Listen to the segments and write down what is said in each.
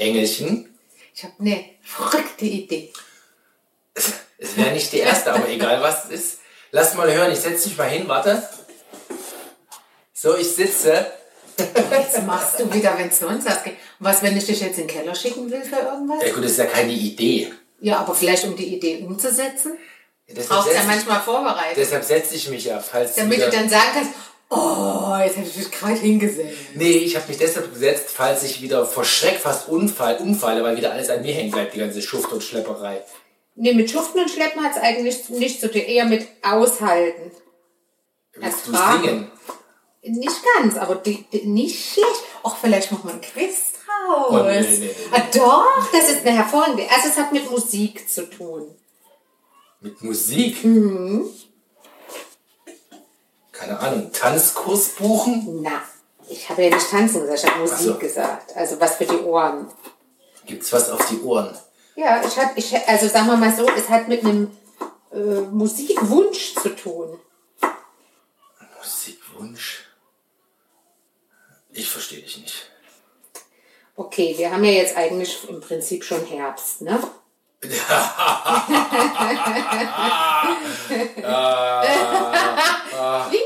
Engelchen, Ich habe eine verrückte Idee. es wäre nicht die erste, aber egal was es ist. Lass mal hören, ich setze dich mal hin, warte. So, ich sitze. Was machst du wieder, wenn es sonst was geht? Was, wenn ich dich jetzt in den Keller schicken will für irgendwas? Ja gut, das ist ja keine Idee. Ja, aber vielleicht um die Idee umzusetzen? Deshalb Brauchst ja manchmal vorbereitet. deshalb setze ich mich ja, falls Damit du dann sagen kannst, oh, jetzt habe ich mich gerade hingesetzt. Nee, ich habe mich deshalb gesetzt, falls ich wieder vor Schreck fast unfall, umfalle, weil wieder alles an mir hängen bleibt, die ganze Schuft und Schlepperei. Nee, mit Schuften und Schleppen hat es eigentlich nicht so tun, eher mit Aushalten. Willst du Ertragen. singen? Nicht ganz, aber die, die, nicht schlecht. Och, vielleicht machen wir einen Quiz draus. Oh, nee, nee, nee, Ah, doch, das ist eine hervorragende. Also es hat mit Musik zu tun. Mit Musik? Mhm. Keine Ahnung, Tanzkurs buchen? Na, ich habe ja nicht tanzen gesagt, ich habe Musik so. gesagt. Also was für die Ohren. Gibt's was auf die Ohren? Ja, ich hab, ich, also sagen wir mal so, es hat mit einem äh, Musikwunsch zu tun. Musikwunsch? Ich verstehe dich nicht. Okay, wir haben ja jetzt eigentlich im Prinzip schon Herbst, ne? Klingelt schon. Ah,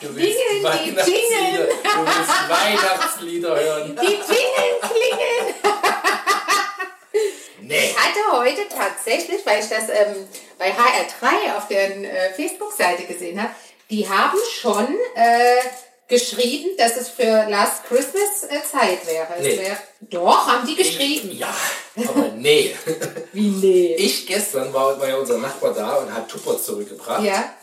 du willst Jingeln, die Weihnachtslieder, jingeln. du willst Weihnachtslieder hören. Die Jingeln klingeln. Nee. Ich hatte heute tatsächlich, weil ich das ähm, bei HR3 auf der äh, Facebook-Seite gesehen habe, die haben schon äh, geschrieben, dass es für Last Christmas äh, Zeit wäre. Nee. wär, doch, haben die geschrieben. Ja, aber nee. Wie nee. Ich gestern war, war ja unser Nachbar da und hat Tupper zurückgebracht. Ja.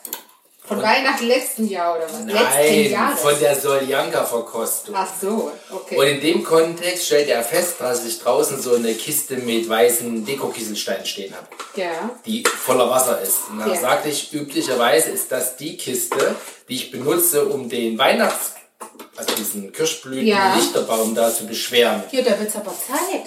Von Weihnachten letzten Jahr oder was? Letzten Nein, Jahres. von der Soljanka-Verkostung. Ach so, okay. Und in dem Kontext stellt er fest, dass ich draußen so eine Kiste mit weißen Dekokieselsteinen stehen habe, ja. die voller Wasser ist. Und dann Ja. sagte ich, üblicherweise ist das die Kiste, die ich benutze, um den Weihnachts-, also diesen Ja. Kirschblüten-Lichterbaum da zu beschweren. Ja, da wird's aber Zeit.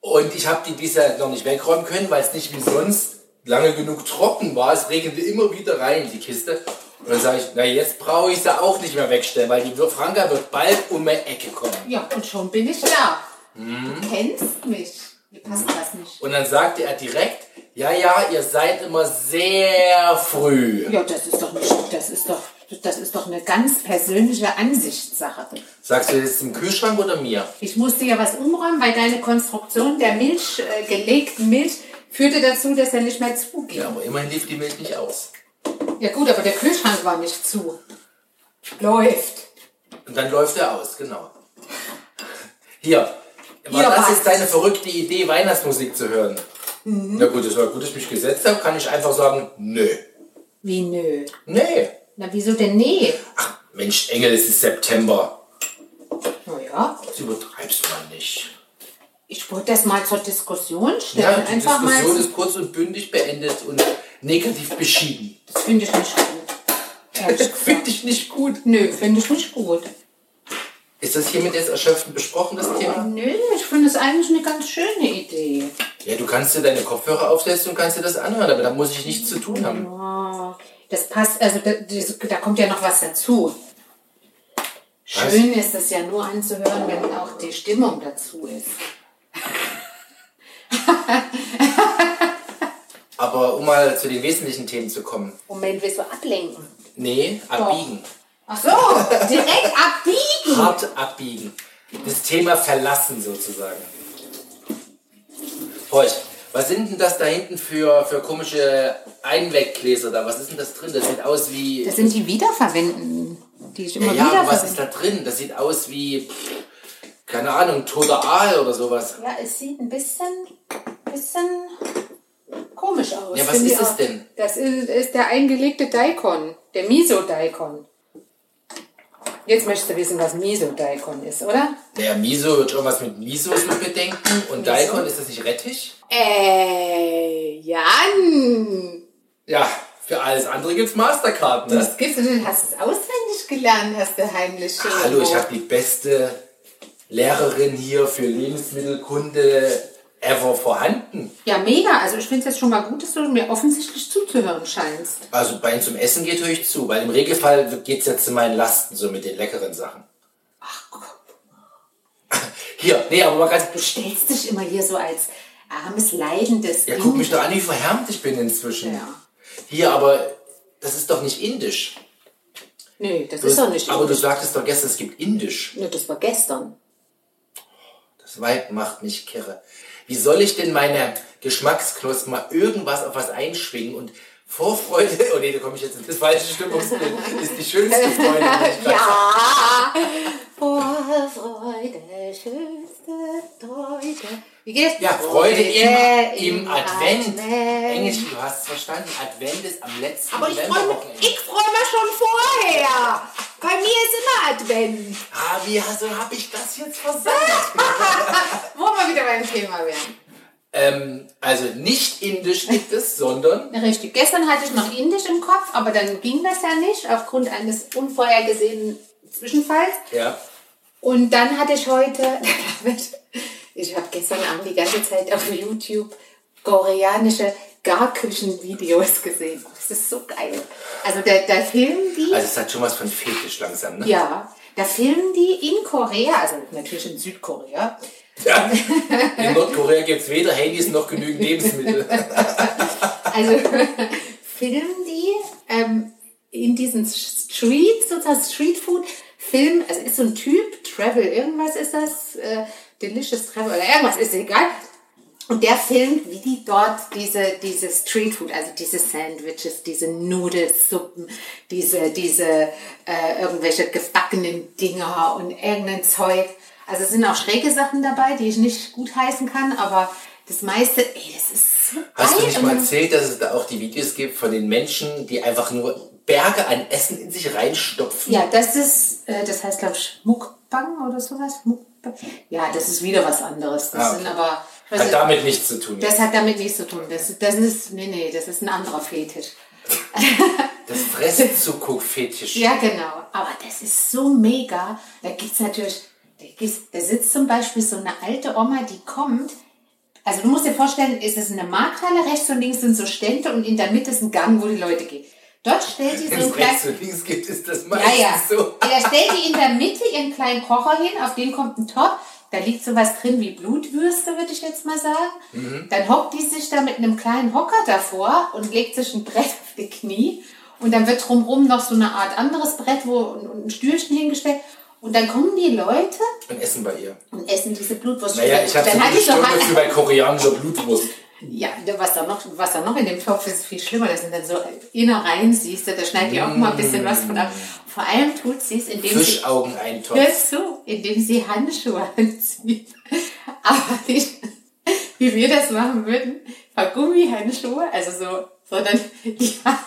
Und ich habe die bisher noch nicht wegräumen können, weil es nicht wie sonst lange genug trocken war. Es regnete immer wieder rein, die Kiste. Und dann sage ich, na jetzt brauche ich sie auch nicht mehr wegstellen, weil die Franka wird bald um die Ecke kommen. Ja, und schon bin ich da. Mhm. Du kennst mich. Mir passt das nicht. Und dann sagte er direkt, ja, ja, ihr seid immer sehr früh. Ja, das ist doch nicht, das ist doch, das ist doch eine ganz persönliche Ansichtssache. Sagst du das im Kühlschrank oder mir? Ich musste ja was umräumen, weil deine Konstruktion der Milch, äh, gelegten Milch, führte dazu, dass er nicht mehr zuging. Ja, aber immerhin lief die Milch nicht aus. Ja gut, aber der Kühlschrank war nicht zu. Läuft. Und dann läuft er aus, genau. Hier, aber Hier das was? ist deine verrückte Idee, Weihnachtsmusik zu hören. Mhm. Na gut, es war gut, dass ich mich gesetzt habe, kann ich einfach sagen, nö. Wie nö. Nee. Na wieso denn nee? Ach, Mensch, Engel, es ist September. Naja, Das übertreibst mal nicht. ich wollte das mal zur Diskussion Ja, stellen. die Einfach Diskussion mal. ist kurz und bündig beendet und negativ beschieden. Das finde ich nicht gut. Gesagt. Finde ich nicht gut. Nö, finde ich nicht gut. Ist das hiermit jetzt erschöpfend besprochen, das Thema? Nö, ich finde es eigentlich eine ganz schöne Idee. Ja, du kannst dir deine Kopfhörer aufsetzen und kannst dir das anhören, aber da muss ich nichts zu tun haben. Oh, das passt, also da, das- da kommt ja noch was dazu. Schön ist es ja nur anzuhören, wenn auch die Stimmung dazu ist. Aber um mal zu den wesentlichen Themen zu kommen. Moment, willst du ablenken? Nee, abbiegen. Ach so, direkt abbiegen. Hart abbiegen. Das Thema verlassen sozusagen. Horch, was sind denn das da hinten für, für komische Einweggläser da? Was ist denn das drin? Das sieht aus wie... Das sind die Wiederverwendenden, die ich immer ja, wieder aber was ist da drin? Das sieht aus wie, keine Ahnung, toter Aal oder sowas. Ja, es sieht ein bisschen, bisschen komisch aus. Ja, was ist es denn? Das ist, ist der eingelegte Daikon, der Miso-Daikon. Jetzt möchtest du wissen, was Miso-Daikon ist, oder? Naja, Miso wird irgendwas mit Miso-Suppe denken. Und Daikon, ist das nicht Rettich? Äh, Jan! Ja, für alles andere gibt's Mastercard, ne? Das gibt's du hast es auswendig gelernt, hast du heimlich schon. Hallo, ich habe die beste Lehrerin hier für Lebensmittelkunde ever vorhanden. Ja, mega. Also ich finde es jetzt schon mal gut, dass du mir offensichtlich zuzuhören scheinst. Also bei zum Essen geht höre ich zu, weil im Regelfall geht's ja zu meinen Lasten, so mit den leckeren Sachen. Ach, guck. Hier, nee, aber mal ganz. Du stellst dich immer hier so als armes, leidendes Ja, guck mich doch an, wie verhärmt ich bin inzwischen. Ja. Hier, aber das ist doch nicht indisch. Nee, das Du, ist doch nicht aber du indisch. sagtest doch gestern, es gibt indisch. Nee, das war gestern. Das Weib macht mich kirre. Wie soll ich denn meine Geschmacksknospen mal irgendwas auf was einschwingen und Vorfreude, oh nee, da komme ich jetzt in das falsche Stimmungsbild, ist die schönste Freude. die Ja! Vorfreude, schönste Freude. Wie geht es? Ja, Freude im, im Advent. Advent. Englisch, du hast es verstanden. Advent ist am letzten Aber ich freue mich, ich freu mich schon vorher. Bei mir ist immer Advent. Ah, wie also habe ich das jetzt versagt? Wo wir wieder beim Thema wären. ähm, also nicht indisch gibt es, sondern Richtig. Gestern hatte ich noch Indisch im Kopf, aber dann ging das ja nicht aufgrund eines unvorhergesehenen Zwischenfalls. ja. Und dann hatte ich heute, ich habe gestern Abend die ganze Zeit auf YouTube koreanische Garküchenvideos gesehen. Das ist so geil. Also da, da filmen die, Also es hat schon was von Fetisch langsam, ne? ja, da filmen die in Korea, also natürlich in Südkorea, Ja. In Nordkorea gibt es weder Handys noch genügend Lebensmittel. Also filmen die ähm, in diesen Streets, sozusagen Street Food, filmen, also ist so ein Typ, Travel, irgendwas ist das, äh, Delicious Travel oder irgendwas, ist egal. Und der filmt, wie die dort diese, diese Street Food, also diese Sandwiches, diese Nudelsuppen, diese, diese äh, irgendwelche gebackenen Dinger und irgendein Zeug. Also es sind auch schräge Sachen dabei, die ich nicht gut heißen kann, aber das meiste, ey, das ist so Hast du geil. nicht mal erzählt, dass es da auch die Videos gibt von den Menschen, die einfach nur Berge an Essen in sich reinstopfen? Ja, das ist, äh, das heißt, glaube ich, Mukbang oder sowas. Mukbang. Ja, das ist wieder was anderes. Das Ah, okay. sind aber, Hat nicht, damit nichts zu tun. das hat damit nichts zu tun. Das, das ist, nee, nee, das ist ein anderer Fetisch. Das Fresszuguck-Fetisch. Ja, genau. Aber das ist so mega. Da gibt's natürlich, da, gibt's, da sitzt zum Beispiel so eine alte Oma, die kommt. Also du musst dir vorstellen, es ist eine Markthalle, rechts und links sind so Stände und in der Mitte ist ein Gang, wo die Leute gehen. Dort stellt die so Wenn ein es kleines... rechts und links gibt, ist das meistens ja. so. ja. Da stellt die in der Mitte ihren kleinen Kocher hin, auf den kommt ein Topf. Da liegt sowas drin wie Blutwürste, würde ich jetzt mal sagen. Mhm. Dann hockt die sich da mit einem kleinen Hocker davor und legt sich ein Brett auf die Knie. Und dann wird drumherum noch so eine Art anderes Brett wo, und, ein Stühlchen hingestellt. Und dann kommen die Leute Und essen bei ihr. und essen diese Blutwurst. Naja, ich habe so eine so Stunde für bei koreanischer Blutwurst. Ja, was da, noch, was da noch in dem Topf ist, viel schlimmer. Das sind dann so Innereien, siehst du, da schneidet ihr auch mal ein bisschen was von ab. Vor allem tut sie es, indem sie... Fischaugeneintopf. Hör zu, indem sie Handschuhe anzieht. Aber nicht, wie wir das machen würden, paar Gummihandschuhe, also so, sondern die hat,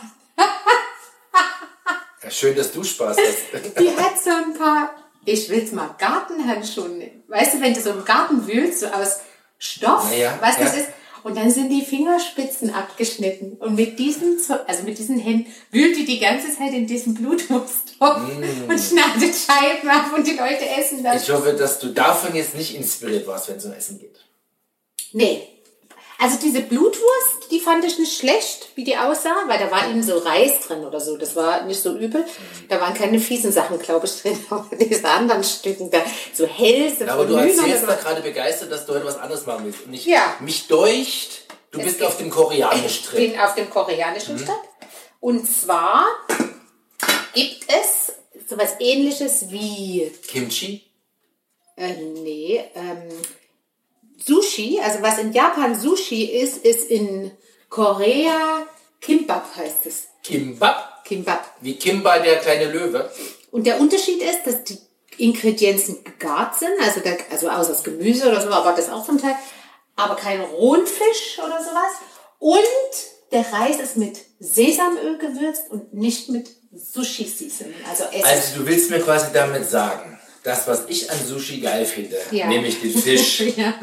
Ja, schön, dass du Spaß hast. die hat so ein paar, ich will's mal Gartenhandschuhe nennen. Weißt du, wenn du so im Garten wühlst, so aus Stoff, ja, was das ja. ist, und dann sind die Fingerspitzen abgeschnitten. Und mit diesen, also mit diesen Händen wühlt die die ganze Zeit in diesem Blutwurststoff und schneidet Scheiben ab und die Leute essen das. Ich hoffe, dass du davon jetzt nicht inspiriert warst, wenn es um Essen geht. Nee. Also diese Blutwurst, die fand ich nicht schlecht, wie die aussah, weil da war eben so Reis drin oder so. Das war nicht so übel. Da waren keine fiesen Sachen, glaube ich, drin. Aber diese anderen Stücken da, so Hälse Ja, aber du erzählst da gerade begeistert, dass du heute was anderes machen willst. Und ich, Ja. mich deucht, du Es bist auf dem koreanisch Ich drin. bin auf dem koreanischen Stadt. Und zwar gibt es sowas ähnliches wie, Kimchi? äh, nee, ähm, Sushi. Also was in Japan Sushi ist, ist in Korea Kimbap heißt es. Kimbap? Kimbap. Wie Kimba, der kleine Löwe. Und der Unterschied ist, dass die Ingredienzen gegart sind, also, der, also aus aus Gemüse oder so, aber das auch zum Teil, aber kein rohen Fisch oder sowas. Und der Reis ist mit Sesamöl gewürzt und nicht mit Sushi-Seasoning, also Essig. Also du willst mir quasi damit sagen, das, was ich an Sushi geil finde, Ja. nämlich den Fisch, ja.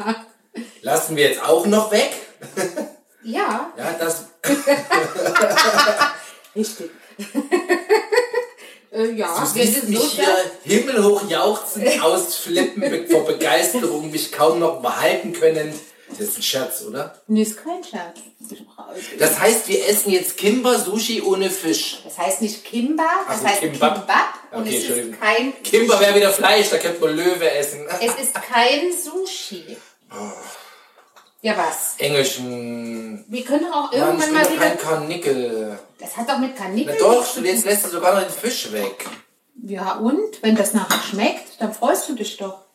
lassen wir jetzt auch noch weg. ja, Ja, das, richtig. äh, ja, du siehst mich hier himmelhoch jauchzend ausflippen vor Begeisterung, mich kaum noch behalten können. Das ist ein Scherz, oder? Nee, ist kein Scherz. Das heißt, wir essen jetzt Kimba Sushi ohne Fisch. Das heißt nicht Kimba, das so, heißt Kimbap. Kimbap. Und Okay, es ist kein Kimber wäre wieder Fleisch, da könnte man Löwe essen. Es ist kein Sushi. Ja, was? Englischen. Wir können auch Mann, irgendwann bin mal doch wieder. kein Karnickel. Das hat doch mit Na Karnickel doch, nichts zu jetzt lässt du sogar noch den Fisch weg. Ja, und? Wenn das nachher schmeckt, dann freust du dich doch.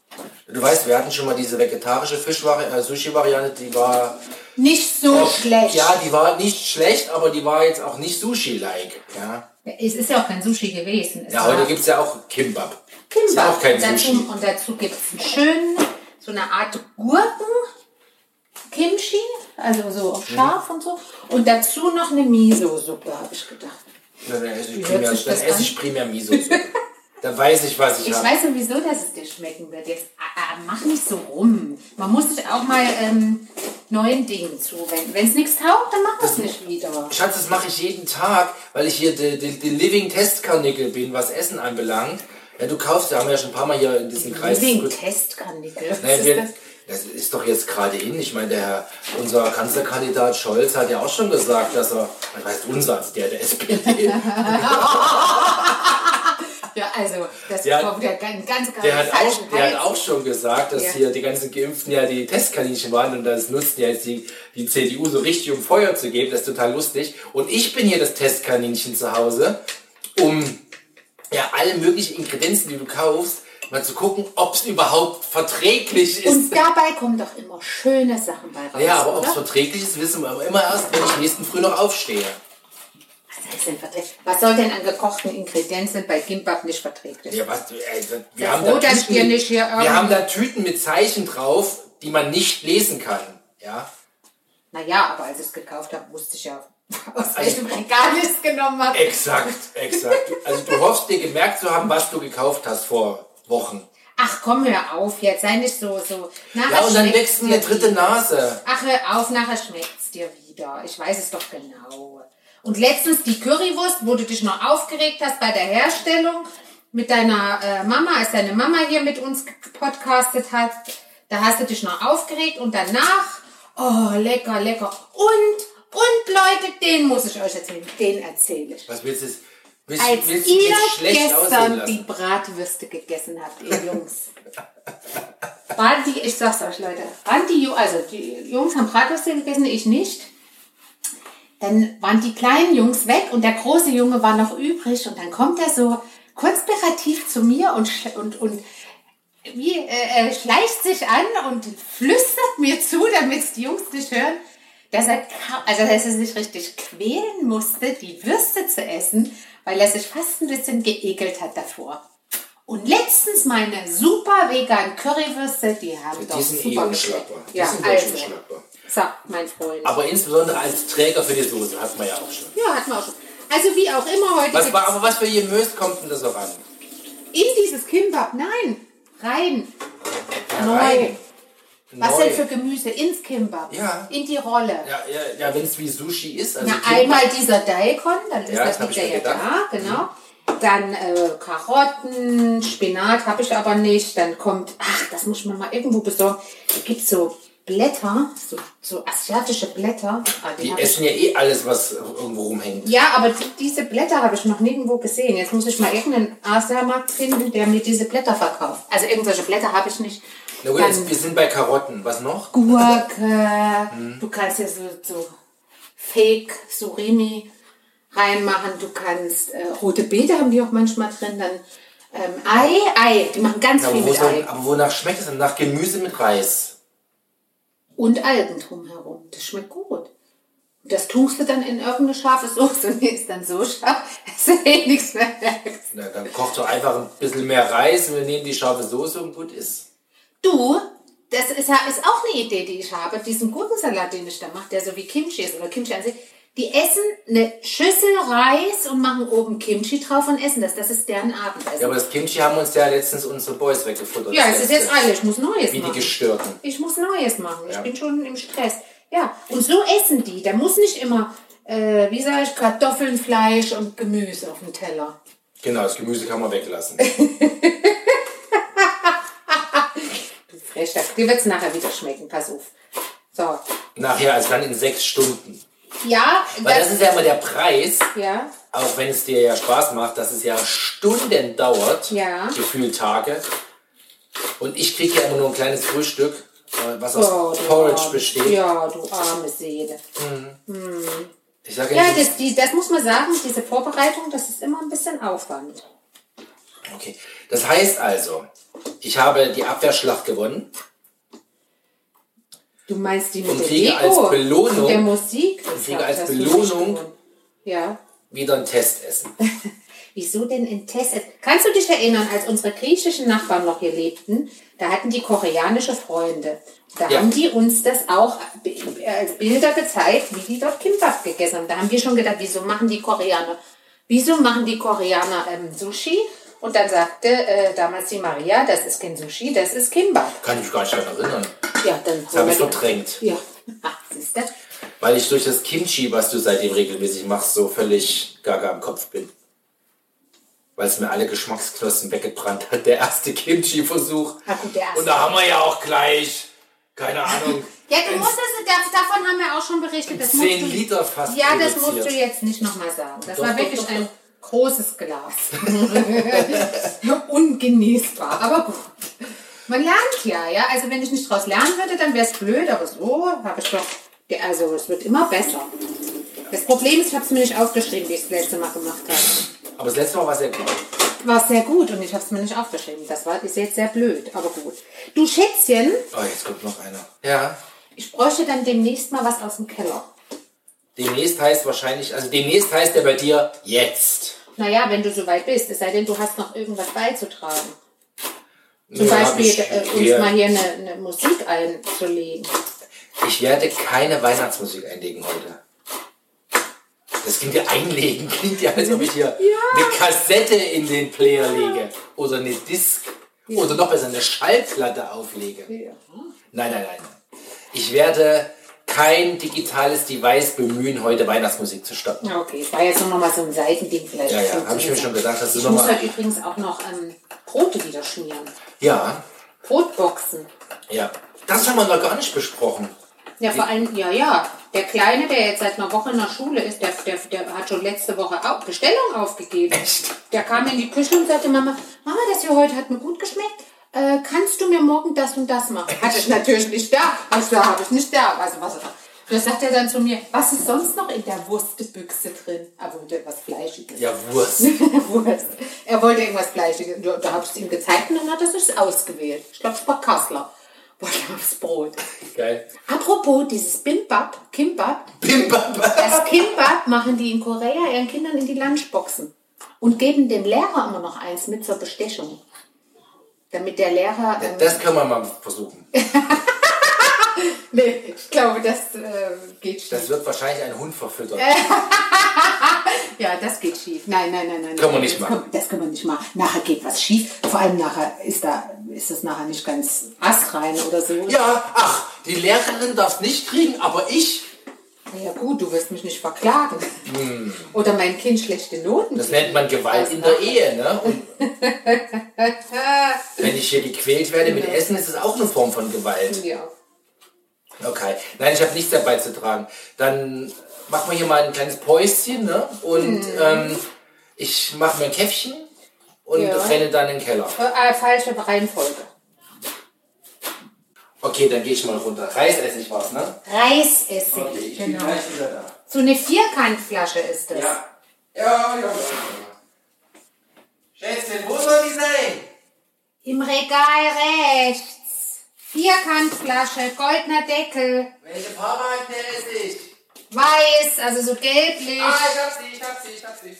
Du weißt, wir hatten schon mal diese vegetarische Fischvari äh, Sushi-Variante, die war. Nicht so schlecht. Ja, die war nicht schlecht, aber die war jetzt auch nicht Sushi-like. Ja, Es ist ja auch kein Sushi gewesen. Es ja heute gibt es ja auch Kimbab. Ist Kimbap. ja auch kein und dazu, Sushi. und dazu gibt es einen schönen, so eine Art Gurken-Kimchi, also so Mhm. scharf und so. Und dazu noch eine Miso-Suppe, habe ich gedacht. Na, Dann esse ich primär, dann das esse ich primär Miso-Suppe. dann weiß ich, was ich, Ich habe. weiß sowieso, dass es dir schmecken wird. Jetzt ah, ah, mach nicht so rum. Man muss sich auch mal ähm, neuen Dingen zuwenden. Wenn es nichts taugt, dann mach es nicht wieder. Schatz, das mache ich jeden Tag, weil ich hier der de, de Living Test Karnickel bin, was Essen anbelangt. Ja, du kaufst, wir haben ja schon ein paar Mal hier in diesem Kreis. Testkarnickel. Nein, ist wir, das? das ist doch jetzt gerade in. Ich meine, der Herr, unser Kanzlerkandidat Scholz hat ja auch schon gesagt, dass er, was heißt unser, also der der SPD, Ja, also, das Der hat- kommt ja ganz, ganz, ganz der hat, auch, der hat auch schon gesagt, dass Ja. hier die ganzen Geimpften ja die Testkaninchen waren und das nutzen ja jetzt die, die CDU so richtig, um Feuer zu geben. Das ist total lustig. Und ich bin hier das Testkaninchen zu Hause, um ja alle möglichen Ingredienzen, die du kaufst, mal zu gucken, ob es überhaupt verträglich ist. Und dabei kommen doch immer schöne Sachen bei raus. ja, aber ob es verträglich ist, wissen wir aber immer erst, wenn ich nächsten Früh noch aufstehe. Was heißt denn verträglich? Was soll denn an gekochten Ingredienzen bei Kimbap nicht verträglich? Ja, was, ey, wir, haben froh, da dass Tüten, wir nicht hier wir haben da Tüten mit Zeichen drauf, die man nicht lesen kann. Ja, Naja, aber als ich es gekauft habe, wusste ich ja, aus Also- welchem Regal ich es genommen habe. exakt, exakt. Also du hoffst dir gemerkt zu haben, was du gekauft hast vor Wochen. Ach komm, hör auf jetzt, sei nicht so, so. Nachher Ja, und dann wächst eine dritte wieder. Nase. Ach, hör auf, nachher schmeckt es dir wieder. Ich weiß es doch genau. Und letztens die Currywurst, wo du dich noch aufgeregt hast bei der Herstellung mit deiner äh, Mama, als deine Mama hier mit uns podcastet hat, da hast du dich noch aufgeregt und danach, oh, lecker, lecker. Und, und Leute, den muss ich euch erzählen, den erzähle ich. Was willst du jetzt? Willst, Als willst ihr gestern die? Bratwürste gegessen habt, ihr Jungs. Waren die, ich sag's euch Leute, waren die, also die Jungs haben Bratwürste gegessen, ich nicht. Dann waren die kleinen Jungs weg und der große Junge war noch übrig und dann kommt er so konspirativ zu mir und, und, und wie, äh, schleicht sich an und flüstert mir zu, damit die Jungs nicht hören, dass er, also dass er sich richtig quälen musste, die Würste zu essen, weil er sich fast ein bisschen geekelt hat davor. Und letztens meine super vegan Currywürste, die haben Die doch sind eh super geschmeckt. Die Ja, also. unschlagbar. So, mein Freund. Aber insbesondere als Träger für die Soße hat man ja auch schon. Ja, hatten wir auch schon. Also wie auch immer heute Was, war- aber was für ihr Möst kommt denn das auch an? in dieses Kimbap, nein, rein, neu. rein. Was Neu. denn für Gemüse ins Kimbap? Ja. In die Rolle. Ja, ja, ja wenn es wie Sushi ist. Also Na, Kimbap- einmal dieser Daikon, dann ist Ja, das wieder ja da, genau. Dann äh, Karotten, Spinat habe ich aber nicht. Dann kommt, ach, das muss man mal irgendwo besorgen. Da gibt so Blätter, so, so asiatische Blätter. Ah, die essen ja eh alles, was irgendwo rumhängt. ja, aber die, diese Blätter habe ich noch nirgendwo gesehen. Jetzt muss ich mal irgendeinen Asiamarkt finden, der mir diese Blätter verkauft. Also irgendwelche Blätter habe ich nicht. Na gut, Dann jetzt, wir sind bei Karotten. Was noch? Gurke, du kannst ja so, so Fake Surimi reinmachen, du kannst äh, rote Beete haben die auch manchmal drin, dann ähm, Ei, Ei, die machen ganz Aber, viel mit Ei. aber wonach schmeckt es denn? Nach Gemüse mit Reis. Und Algen drumherum, das schmeckt gut. Das tunkst du dann in irgendeine scharfe Soße und die ist dann so scharf, dass du eh nichts mehr merkst. Na, dann kocht doch einfach ein bisschen mehr Reis und wir nehmen die scharfe Soße und gut ist. Du, das ist, ist auch eine Idee, die ich habe. Diesen Gurkensalat, den ich da mache, der so wie Kimchi ist oder Kimchi an sich. Die essen eine Schüssel Reis und machen oben Kimchi drauf und essen das. Das ist deren Abendessen. Ja, aber das Kimchi haben uns ja letztens unsere Boys weggefuttert. Ja, es ist jetzt alle. Ich muss Neues Wie die machen. Gestörten. Ich muss Neues machen. Ich Ja. bin schon im Stress. Ja, und so essen die. Da muss nicht immer, äh, wie sage ich, Kartoffeln, Fleisch und Gemüse auf dem Teller. Genau, das Gemüse kann man weglassen. Du Frech, das- dir wird es nachher wieder schmecken. Pass auf. So, Nachher, also dann in sechs Stunden. Ja, Weil das ist ja immer der Preis, ja. auch wenn es dir ja Spaß macht, dass es ja Stunden dauert, Ja. gefühlt Tage. Und ich kriege ja immer nur ein kleines Frühstück, äh, was aus Oh, Porridge arme- besteht. Ja, du arme Seele. Ich sage Ja, ja, nicht, das, die, das muss man sagen, diese Vorbereitung, das ist immer ein bisschen Aufwand. okay. Das heißt also, ich habe die Abwehrschlacht gewonnen. Du meinst die mit Und der kriege Deko als Belohnung- und der Musik? Kriege als Belohnung-. Ja. Wieder ein Testessen. Wieso denn in Test? Kannst du dich erinnern, als unsere griechischen Nachbarn noch hier lebten, da hatten die koreanische Freunde. Da Ja. haben die uns das auch als Bilder gezeigt, wie die dort Kimbap gegessen haben. Da haben wir schon gedacht, wieso machen die Koreaner, wieso machen die Koreaner ähm, Sushi? Und dann sagte äh, damals die Maria, das ist kein Sushi, das ist Kimbap. Kann ich mich gar nicht daran erinnern. Ja, dann Das habe ich verdrängt. Ja, siehst du? Weil ich durch das Kimchi, was du seitdem regelmäßig machst, so völlig gaga im Kopf bin. Weil es mir alle Geschmacksknospen weggebrannt hat. Der erste Kimchi-Versuch. Gut, der erste. Und da haben wir ja auch gleich, keine Ahnung, Ja, du musst es, davon haben wir auch schon berichtet. Das musst 10 du, Liter fast Ja, das musst du jetzt nicht nochmal sagen. Das Doch, war doch, wirklich doch, ein großes Glas. Ungenießbar, aber gut. Man lernt ja, ja. Also wenn ich nicht draus lernen würde, dann wäre es blöd, aber so habe ich doch. Also es wird immer besser. Das Problem ist, ich habe es mir nicht aufgeschrieben, wie ich es das letzte Mal gemacht habe. Aber das letzte Mal war sehr gut. War sehr gut und ich habe es mir nicht aufgeschrieben. Das war ist jetzt sehr blöd, aber gut. Du Schätzchen, Oh, jetzt kommt noch einer. Ja. ich bräuchte dann demnächst mal was aus dem Keller. Demnächst heißt wahrscheinlich, also demnächst heißt der bei dir jetzt. Naja, wenn du soweit bist, es sei denn, du hast noch irgendwas beizutragen. Zum Ja, Beispiel äh, uns mal hier eine, eine Musik einzulegen. Ich werde keine Weihnachtsmusik einlegen heute. Das klingt ja einlegen, klingt ja, als ob ich hier eine Kassette in den Player lege. Oder eine Disc. Oder noch besser, eine Schallplatte auflege. Nein, nein, nein. Ich werde kein digitales Device bemühen, heute Weihnachtsmusik zu starten. Ja, okay, war jetzt nur noch mal so ein Seitending vielleicht. Ja, ja, habe ich mir schon gedacht, dass du Ich muss heute übrigens auch noch ähm, Brote wieder schmieren. Ja, Brotboxen. ja. Das haben wir noch gar nicht besprochen. Ja, vor allem, ja, ja. Der Kleine, der jetzt seit einer Woche in der Schule ist, der, der, der hat schon letzte Woche auch Bestellung aufgegeben. Echt? Der kam in die Küche und sagte, Mama, Mama, das hier heute hat mir gut geschmeckt. Äh, kannst du mir morgen das und das machen? Hatte ich natürlich nicht da. Also da habe ich nicht da. Also was? Da sagt er dann zu mir, was ist sonst noch in der Wurstbüchse drin? Er wollte was Fleischiges. Ja, Wurst. Wurst. Er wollte irgendwas Fleischiges. Da, da habe ich es ihm gezeigt und dann hat er sich ausgewählt. Ich glaube, es war Kassler. Wollte aufs Brot. Geil. Apropos dieses Bimbap, Kimbap, Bimbap. das Kimbap machen die in Korea ihren Kindern in die Lunchboxen und geben dem Lehrer immer noch eins mit zur Bestechung. Damit der Lehrer. Ähm, Das können wir mal versuchen. nee, ich glaube, das äh, geht schief. Das wird wahrscheinlich ein Hund verfüttert. Ja, das geht schief. Nein, nein, nein, nein. Können wir nicht das machen. Das können wir nicht machen. Nachher geht was schief. Vor allem nachher ist da ist das nachher nicht ganz astrein oder so. Ja, ach, die Lehrerin darf nicht kriegen, aber ich. Ja gut, du wirst mich nicht verklagen. Oder mein Kind schlechte Noten. Hm. Das nennt man Gewalt in der Ehe, ne? Und wenn ich hier gequält werde mit Essen, ist es auch eine Form von Gewalt. Ja. Okay. Nein, ich habe nichts dabei zu tragen. Dann machen wir hier mal ein kleines Päuschen, ne? Und ähm, ich mache mir ein Käffchen und Ja. renne dann in den Keller. Äh, äh, falsche Reihenfolge. Okay, dann gehe ich mal runter. Reisessig war's, ne? Reisessig. Okay, ich bin genau. gleich wieder da. So eine Vierkantflasche ist das. Ja. Ja, ja, ja. Schätzchen, wo soll die sein? Im Regal rechts. Vierkantflasche, goldener Deckel, Welche Farbe hat der Essig? weiß, also so gelblich. Ah, ich hab sie, ich hab sie, ich hab sie.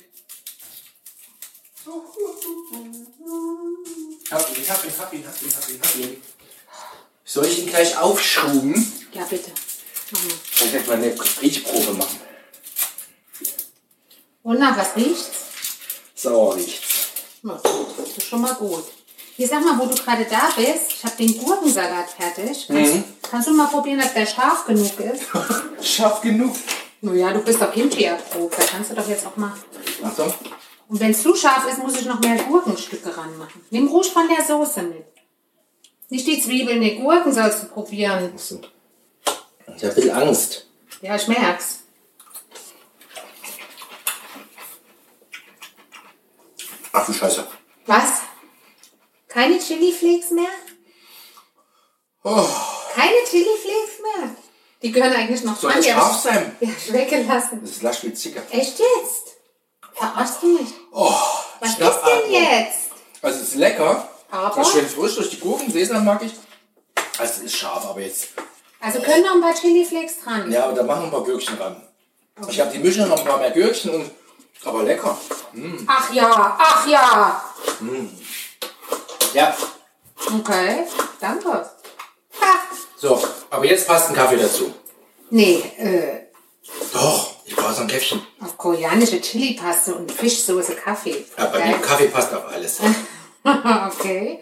Hab ihn, ich hab ihn, hab ihn, hab ihn, hab ihn, hab ihn. Soll ich ihn gleich aufschruben? Ja, bitte. Mach mal. Soll ich jetzt mal eine Riechprobe machen? Und nach was riecht's? Sauer riecht's. Na gut, das ist schon mal gut. Hier sag mal, wo du gerade da bist, ich habe den Gurkensalat fertig. Kannst, kannst du mal probieren, ob der scharf genug ist? Scharf genug. Naja, du bist doch Kimchi erprobt, da kannst du doch jetzt auch mal. Achtung. Und wenn es zu scharf ist, muss ich noch mehr Gurkenstücke ranmachen. Nimm ruhig von der Soße mit. Nicht die Zwiebeln, die Gurken sollst du probieren. Ich habe ein bisschen Angst. Ja, ich merk's. Ach du Scheiße. Was? Keine Chili-Flakes mehr? Oh. Keine Chili-Flakes mehr? Die gehören eigentlich noch Soll das Soll scharf sein? Ja, weggelassen. Das ist lasch wie Zicker. Echt jetzt? Verarschst du mich? Oh, Was ist denn jetzt? Also es ist lecker. Aber? Das ist schön frisch durch die Gurken. Sesam mag ich. Also es ist scharf, aber jetzt... Also können noch ein paar Chili-Flakes dran. Ja, aber da machen wir ein paar Gürkchen ran. Ich habe die Mischung noch ein paar mehr Gürkchen und... Aber lecker. Ach ja, ach ja. Ja. Okay, danke. Ha. So, aber jetzt passt ein Kaffee dazu. Nee, äh, Doch, ich brauche so ein Käffchen. auf koreanische Chili-Paste und Fischsoße Kaffee. Ja, bei mir. Kaffee passt auf alles. okay.